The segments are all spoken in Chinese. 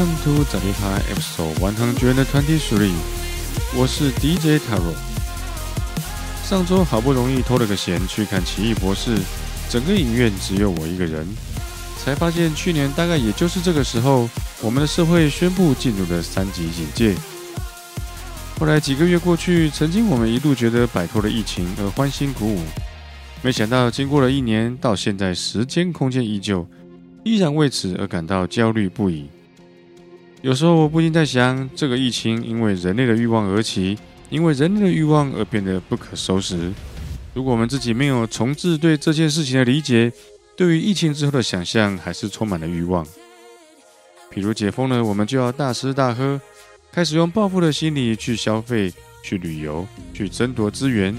Welcome to 早地趴 Episode One Hundred Twenty Three，我是 DJ Taro。上周好不容易偷了个闲去看《奇异博士》，整个影院只有我一个人，才发现去年大概也就是这个时候，我们的社会宣布进入了三级警戒。后来几个月过去，曾经我们一度觉得摆脱了疫情而欢欣鼓舞，没想到经过了一年，到现在时间空间依旧，依然为此而感到焦虑不已。有时候我不禁在想，这个疫情因为人类的欲望而起，因为人类的欲望而变得不可收拾。如果我们自己没有重置对这件事情的理解，对于疫情之后的想象还是充满了欲望。譬如解封了，我们就要大吃大喝，开始用报复的心理去消费、去旅游、去争夺资源。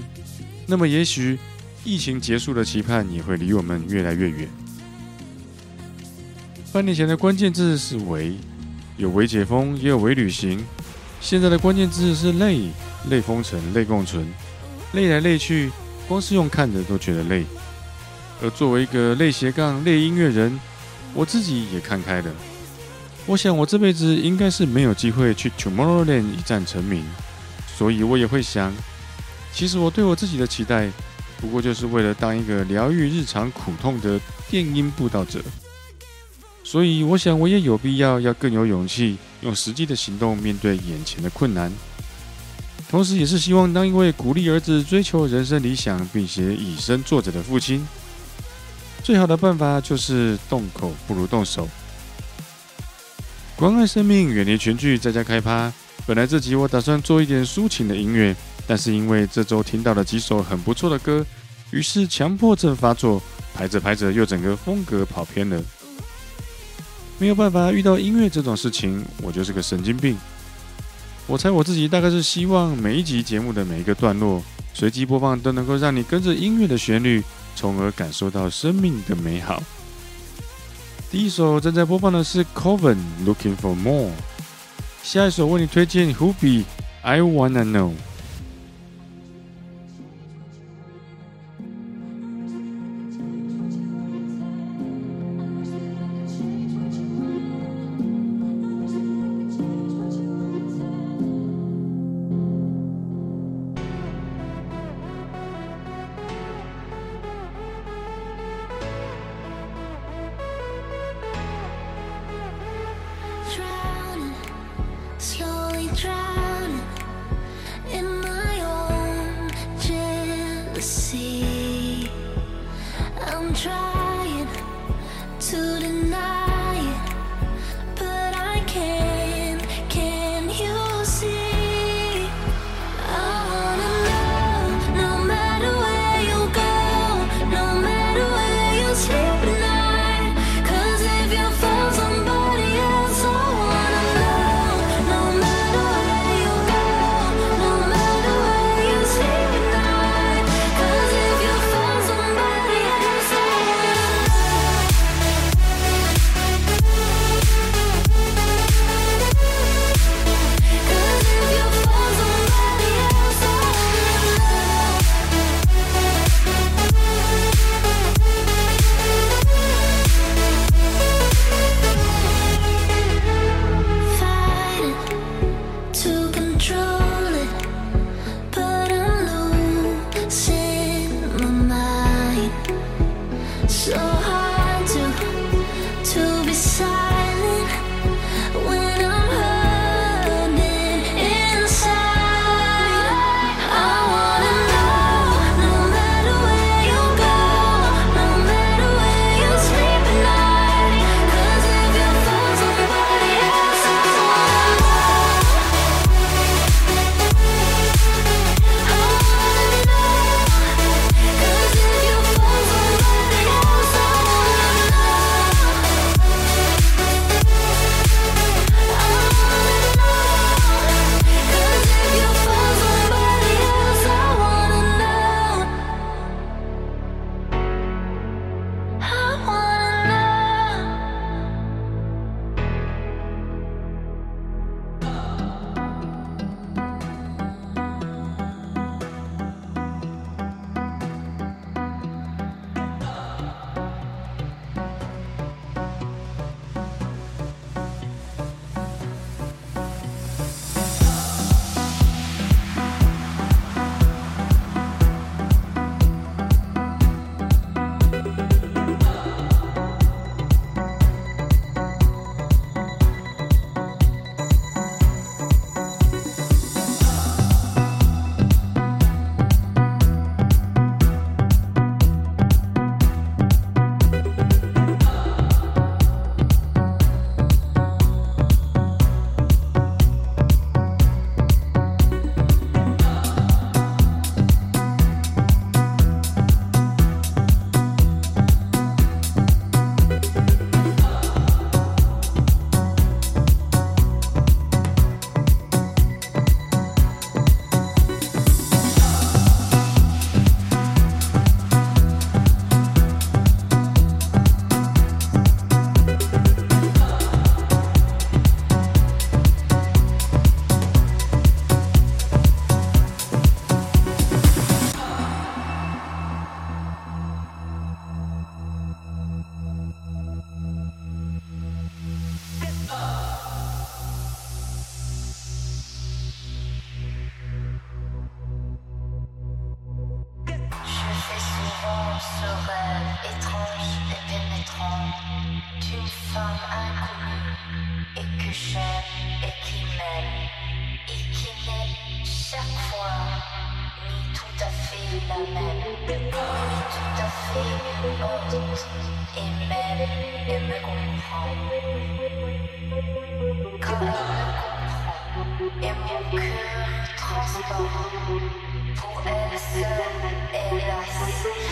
那么，也许疫情结束的期盼也会离我们越来越远。半年前的关键字是“为”。有微解封，也有微旅行。现在的关键字是累，累封城，累共存，累来累去，光是用看的都觉得累。而作为一个累斜杠累音乐人，我自己也看开了。我想我这辈子应该是没有机会去 Tomorrowland 一战成名，所以我也会想，其实我对我自己的期待，不过就是为了当一个疗愈日常苦痛的电音布道者。所以，我想我也有必要要更有勇气，用实际的行动面对眼前的困难。同时，也是希望当一位鼓励儿子追求人生理想，并且以身作则的父亲。最好的办法就是动口不如动手，关爱生命，远离全剧，在家开趴。本来这集我打算做一点抒情的音乐，但是因为这周听到了几首很不错的歌，于是强迫症发作，排着排着又整个风格跑偏了。没有办法，遇到音乐这种事情，我就是个神经病。我猜我自己大概是希望每一集节目的每一个段落，随机播放都能够让你跟着音乐的旋律，从而感受到生命的美好。第一首正在播放的是 Coven Looking for More，下一首为你推荐 Hubi I Wanna Know。so hard to to be silent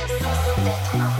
Feel so better.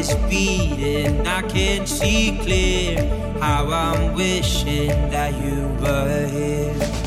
is beating. I can see clear how I'm wishing that you were here.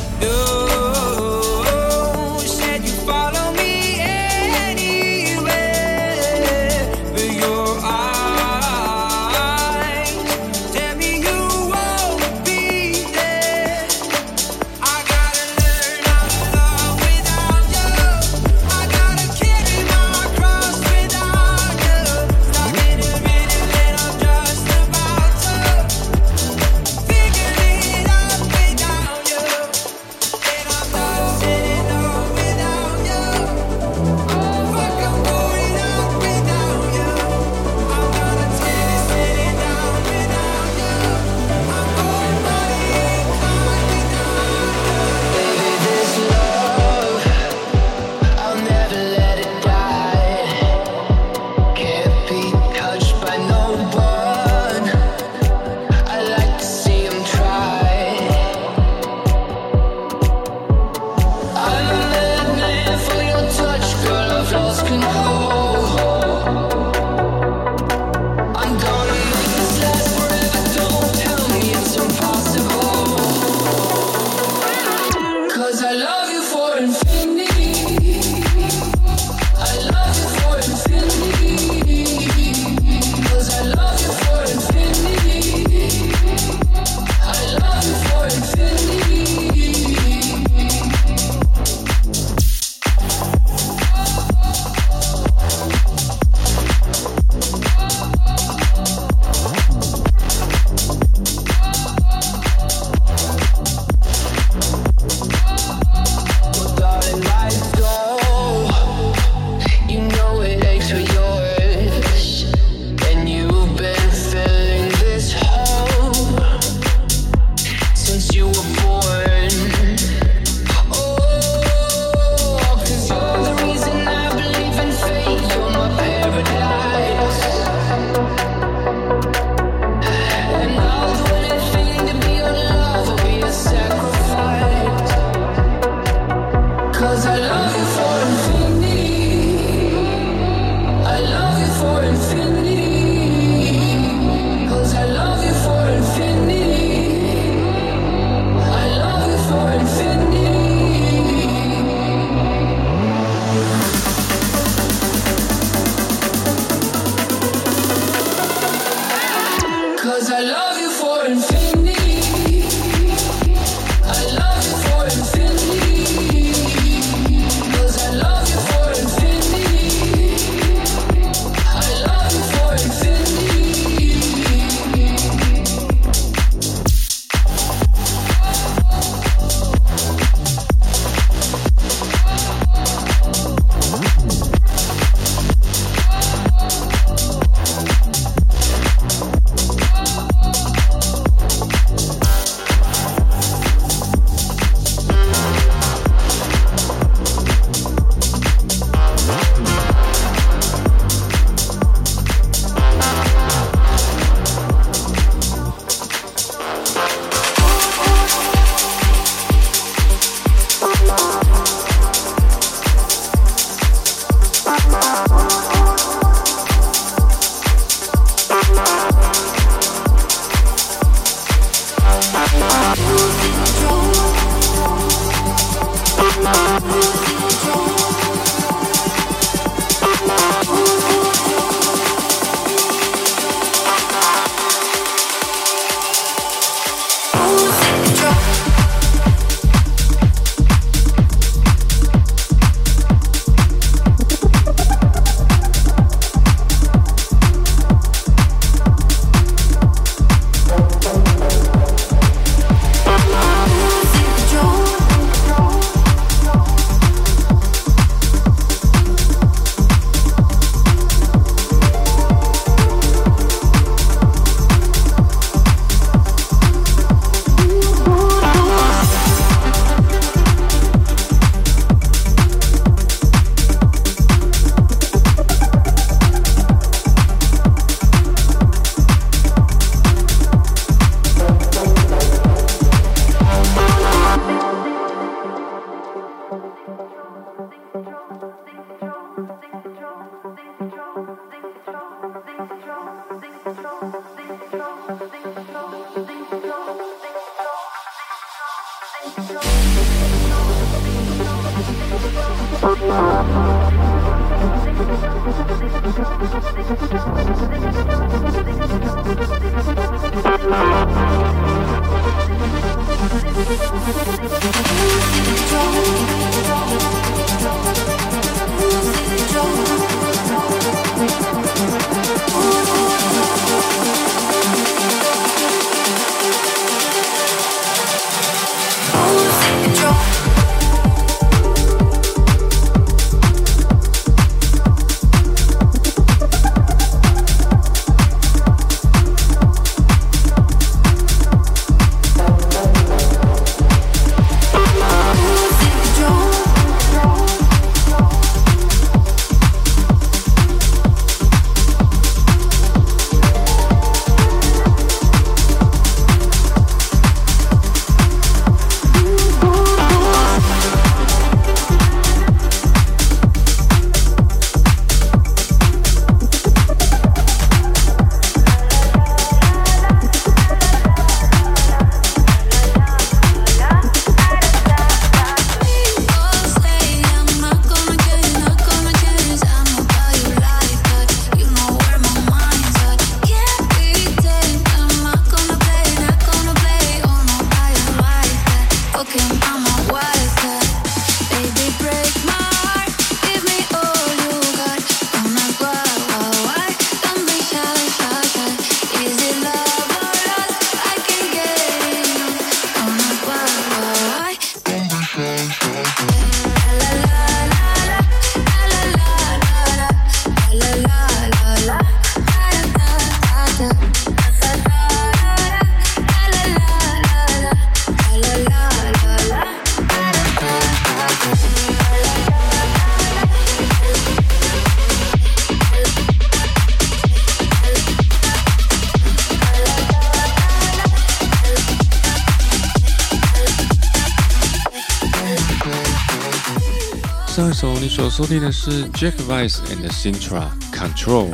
首你所收听的是 Jack Vice and Sintra Control，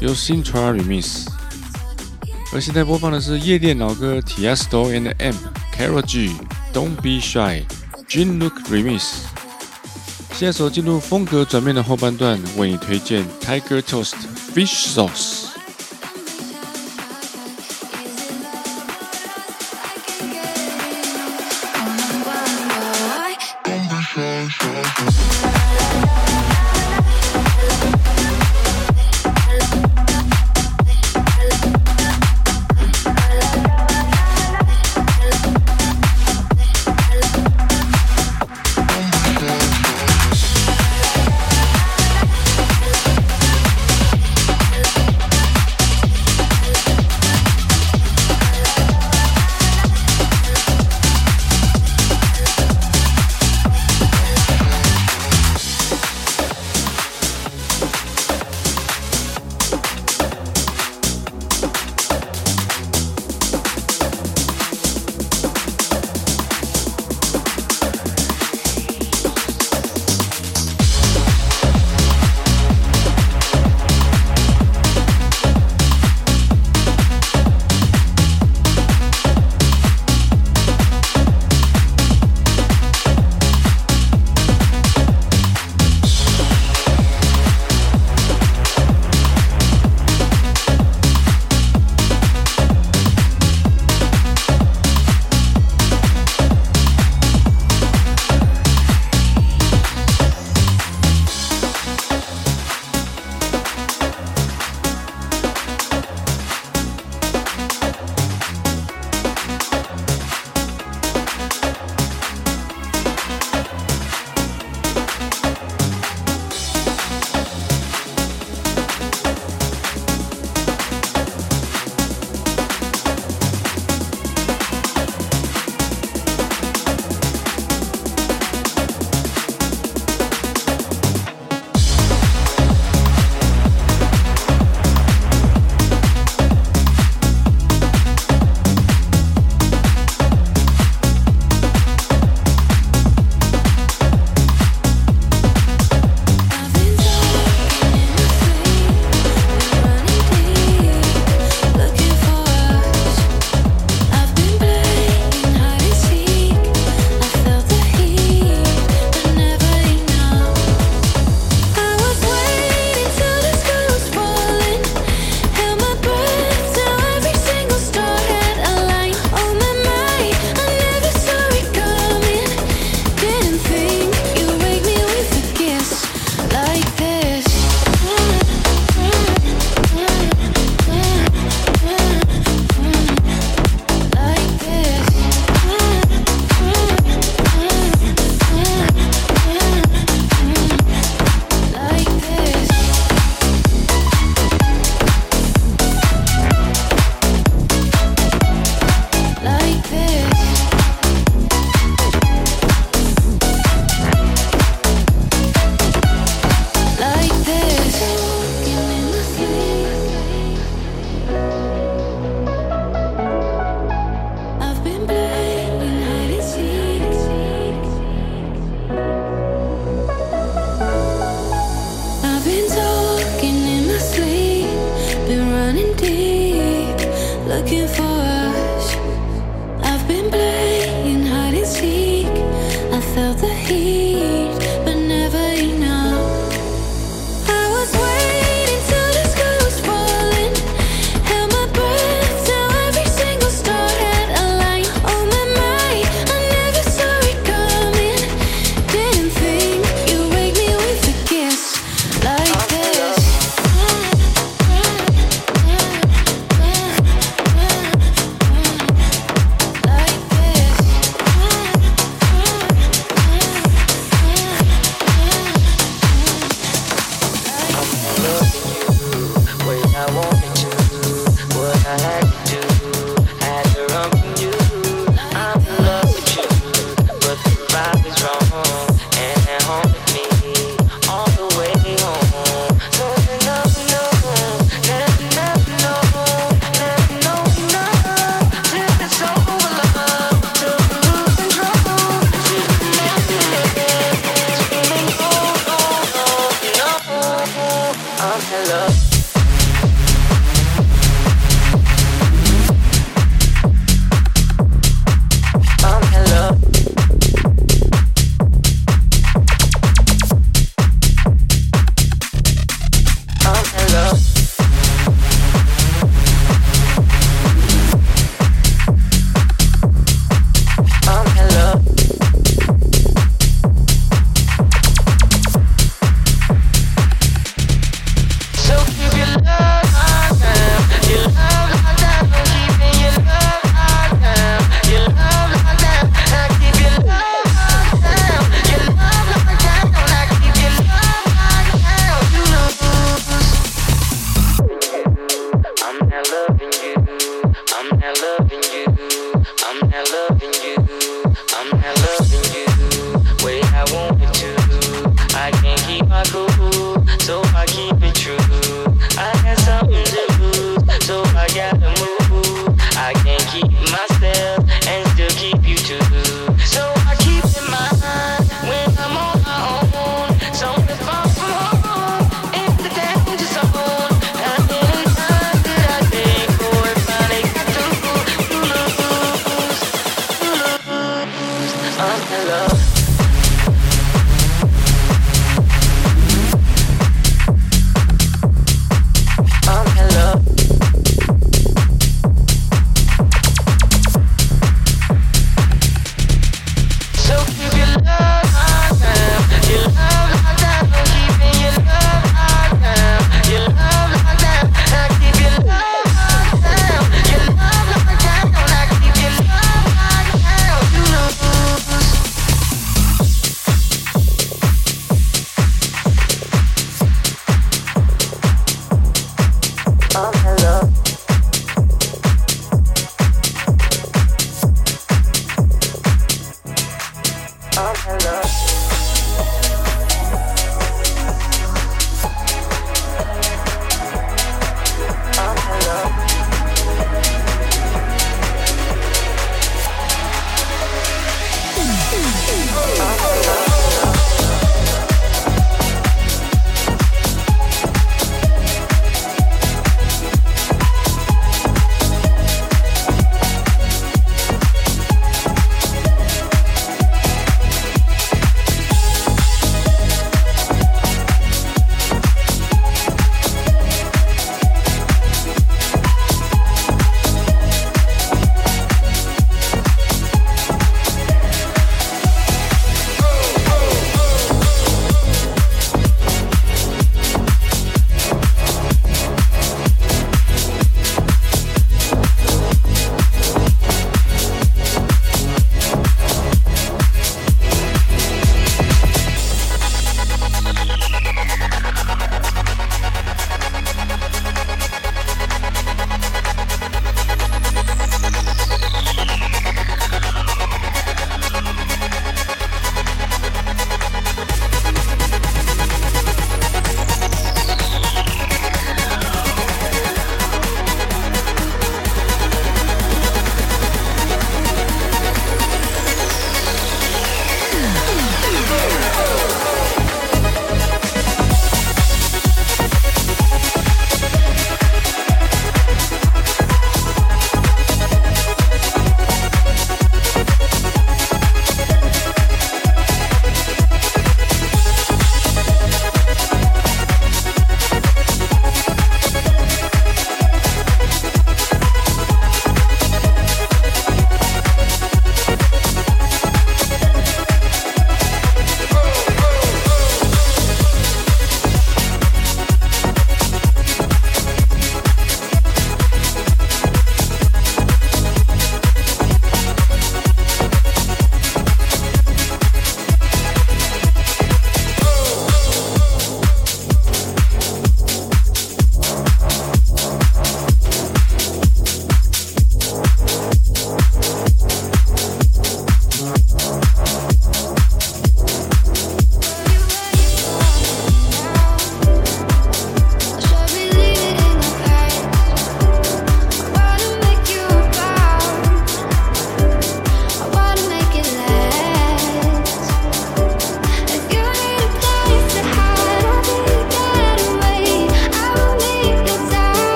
由 Sintra remix。而现在播放的是夜店老歌 Tiesto and M Carol G Don't Be Shy Jean Luc remix。下首进入风格转变的后半段，为你推荐 Tiger Toast Fish Sauce。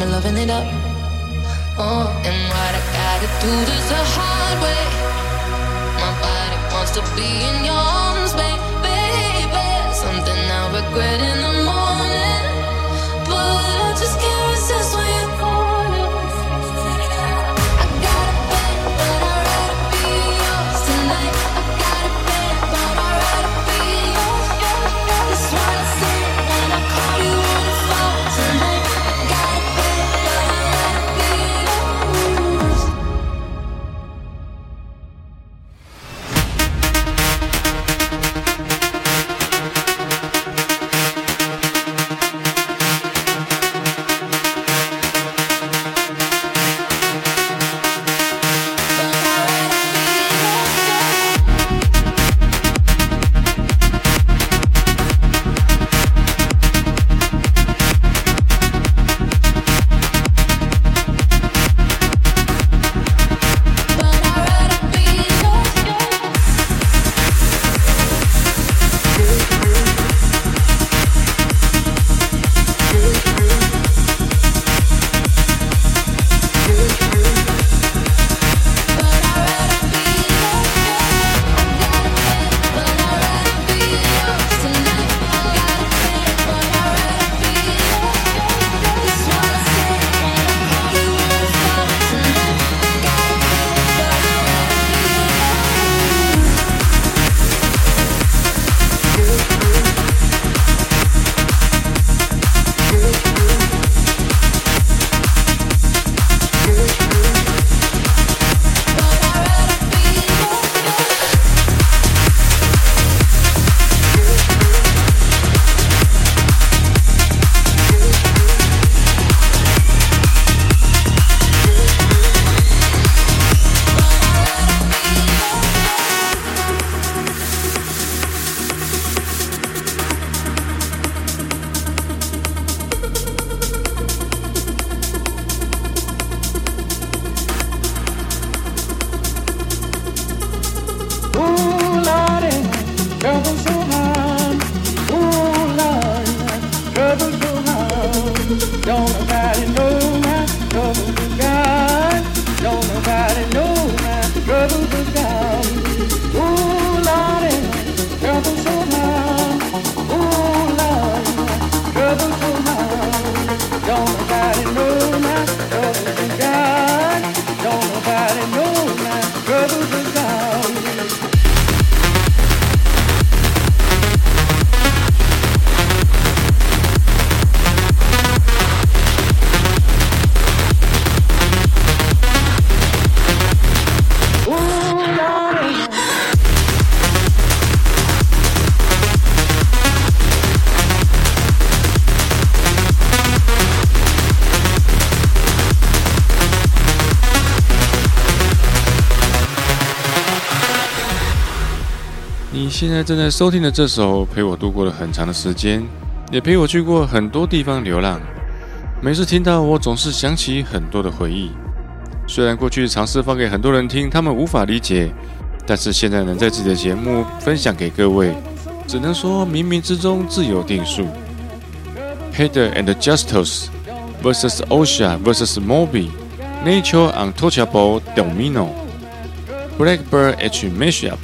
When we're loving it up? Oh, and what I gotta do this the hard way. My body wants to be in your arms, baby. Something I regret in the morning. don't matter no 现在正在收听的这首，陪我度过了很长的时间，也陪我去过很多地方流浪。每次听到，我总是想起很多的回忆。虽然过去尝试放给很多人听，他们无法理解，但是现在能在自己的节目分享给各位，只能说冥冥之中自有定数。Heather and Justus vs. Osha vs. Moby Nature Untouchable Domino Blackbird H Mashup。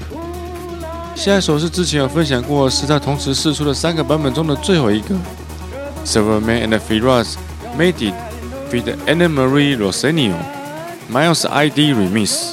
下一首是之前有分享过，是他同时试出的三个版本中的最后一个。server men and Firas made it feed Anna Marie Rosenio Miles ID Remix。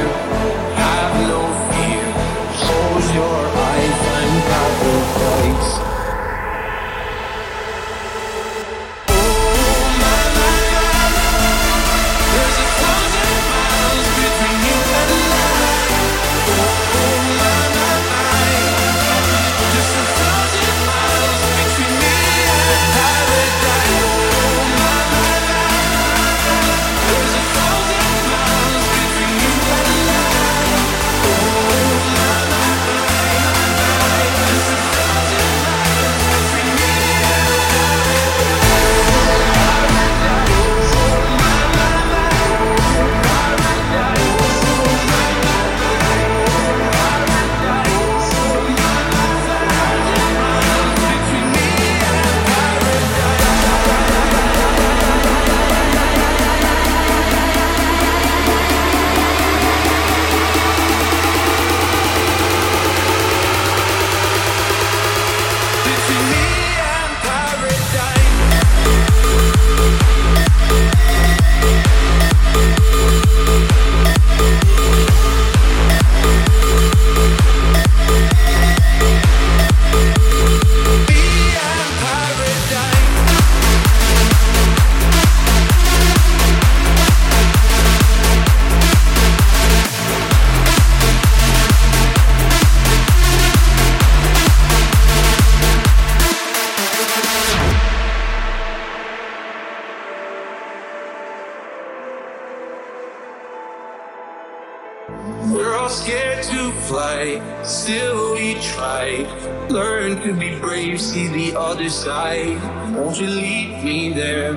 Side. Won't you lead me there?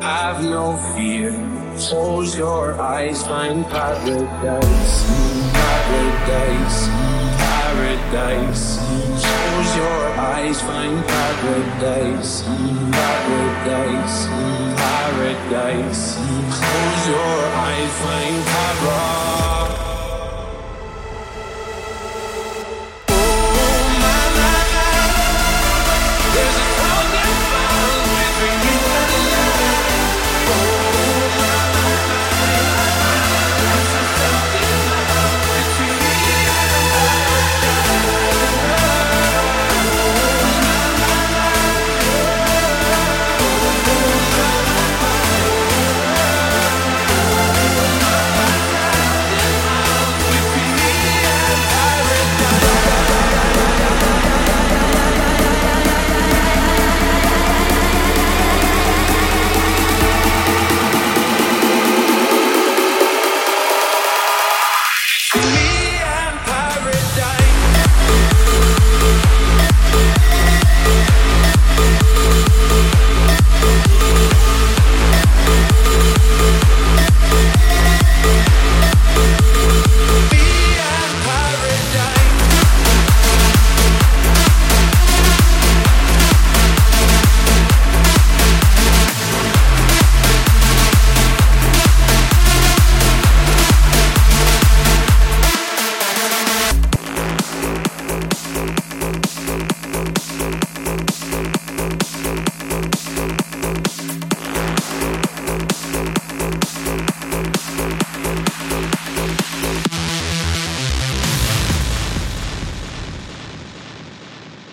Have no fear. Close your eyes, find paradise. Paradise, paradise. Close your eyes, find paradise. Paradise, paradise. Close your eyes, find paradise.